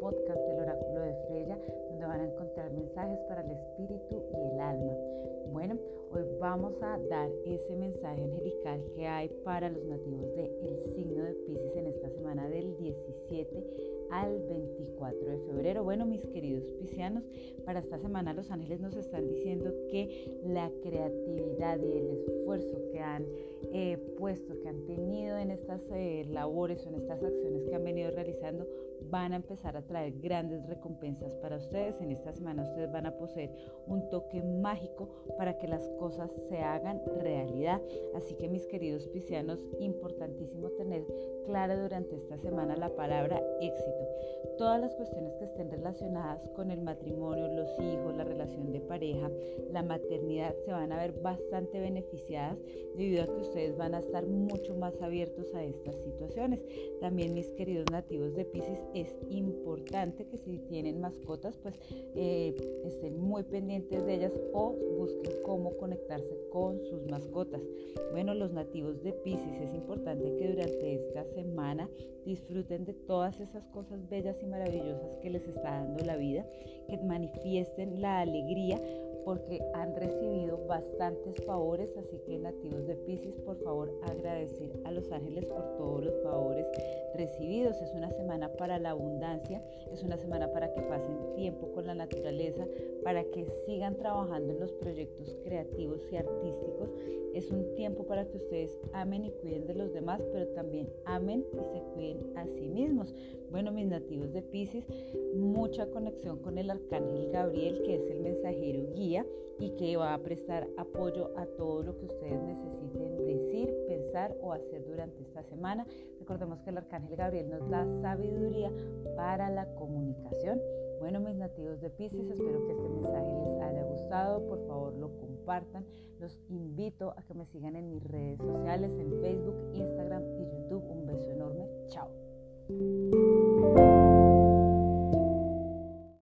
podcast del oráculo de Freya, donde van a encontrar mensajes para el espíritu y el alma. Bueno, hoy vamos a dar ese mensaje angelical que hay para los nativos del de signo de Pisces en esta semana del 17 al 21 24 de febrero. Bueno, mis queridos piscianos, para esta semana los ángeles nos están diciendo que la creatividad y el esfuerzo que han eh, puesto, que han tenido en estas eh, labores o en estas acciones que han venido realizando, van a empezar a traer grandes recompensas para ustedes. En esta semana ustedes van a poseer un toque mágico para que las cosas se hagan realidad. Así que mis queridos piscianos, importantísimo tener clara durante esta semana la palabra éxito. Todas las cuestiones que estén relacionadas con el matrimonio, los hijos, la relación de pareja, la maternidad, se van a ver bastante beneficiadas debido a que ustedes van a estar mucho más abiertos a estas situaciones. También mis queridos nativos de Pisces, es importante que si tienen mascotas, pues eh, estén muy pendientes de ellas o busquen cómo conectarse con sus mascotas. Bueno, los nativos de Pisces es importante que durante esta semana disfruten de todas esas cosas bellas y maravillosas que les está dando la vida, que manifiesten la alegría porque han recibido bastantes favores, así que nativos de Pisces, por favor agradecer a los ángeles por todos los Es una semana para la abundancia, es una semana para que pasen tiempo con la naturaleza, para que sigan trabajando en los proyectos creativos y artísticos. Es un tiempo para que ustedes amen y cuiden de los demás, pero también amen y se cuiden a sí mismos. Bueno, mis nativos de Pisces, mucha conexión con el arcángel Gabriel, que es el mensajero guía y que va a prestar apoyo a todo lo que ustedes necesiten decir, o hacer durante esta semana. Recordemos que el arcángel Gabriel nos da sabiduría para la comunicación. Bueno, mis nativos de Pisces, espero que este mensaje les haya gustado. Por favor, lo compartan. Los invito a que me sigan en mis redes sociales, en Facebook, Instagram y YouTube. Un beso enorme. Chao.